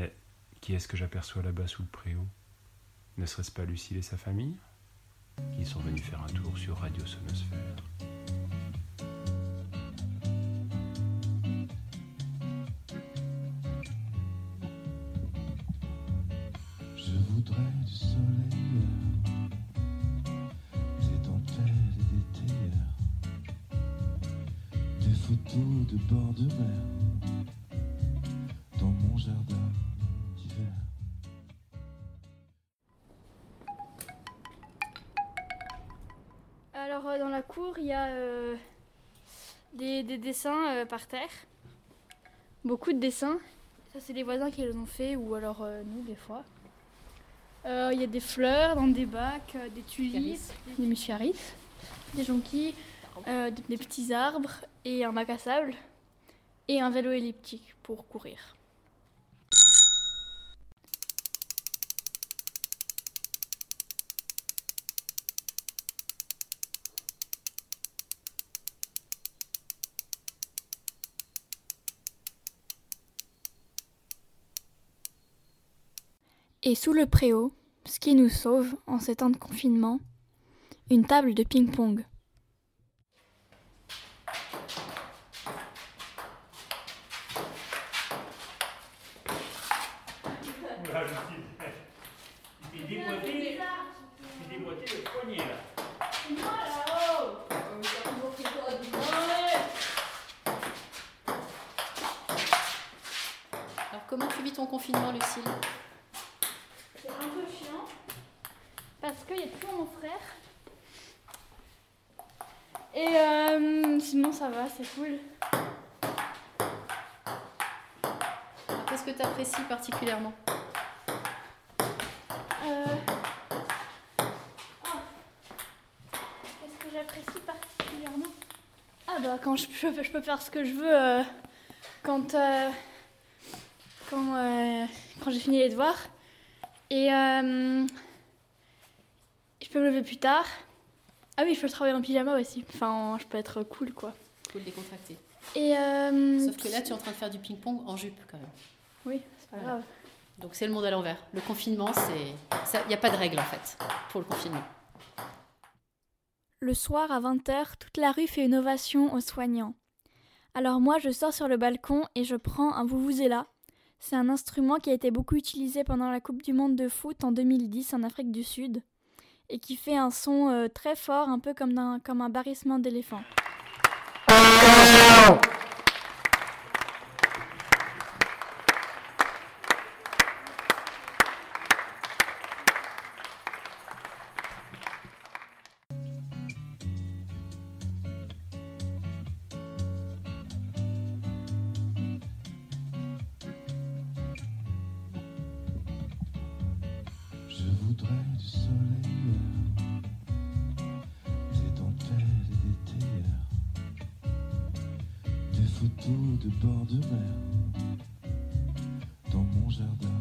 Mais qui est-ce que j'aperçois là-bas sous le préau? Ne serait-ce pas Lucille et sa famille Ils sont venus faire un tour sur Radio Sonosphère? Je voudrais du soleil, des dentelles et des théières, des photos de bord de mer Alors euh, dans la cour, il y a euh, des, des dessins euh, par terre. Beaucoup de dessins. Ça c'est les voisins qui les ont fait ou alors euh, nous des fois. Il y a des fleurs dans des bacs, des tulipes, des muscaris, des jonquilles, des petits arbres et un bac à sable et un vélo elliptique pour courir. Et sous le préau, ce qui nous sauve en ces temps de confinement, une table de ping-pong. Alors comment tu vis ton confinement, Lucille C'est un peu chiant qu'il y a toujours mon frère. Et euh, sinon ça va, c'est cool. Qu'est-ce que tu apprécies particulièrement? Euh, ah. Qu'est-ce que j'apprécie particulièrement? Ah bah quand je peux, je peux faire ce que je veux euh, quand, euh, quand, quand j'ai fini les devoirs. Et je peux me lever plus tard. Ah oui, je peux travailler en pyjama aussi. Enfin, je peux être cool quoi. Cool décontracté. Et euh, Sauf que là, tu es en train de faire du ping-pong en jupe quand même. oui, c'est pas Voilà. grave. Donc c'est le monde à l'envers. Le confinement, c'est. Il n'y a pas de règle en fait pour le confinement. Le soir à 20h, toute la rue fait une ovation aux soignants. Alors moi, je sors sur le balcon et je prends un vuvuzela. C'est un instrument qui a été beaucoup utilisé pendant la Coupe du Monde de foot en 2010 en Afrique du Sud et qui fait un son euh, très fort, un peu comme un, comme un barrissement d'éléphant. Voudrais du soleil, des dentelles et des théières, des photos de bord de mer. Dans mon jardin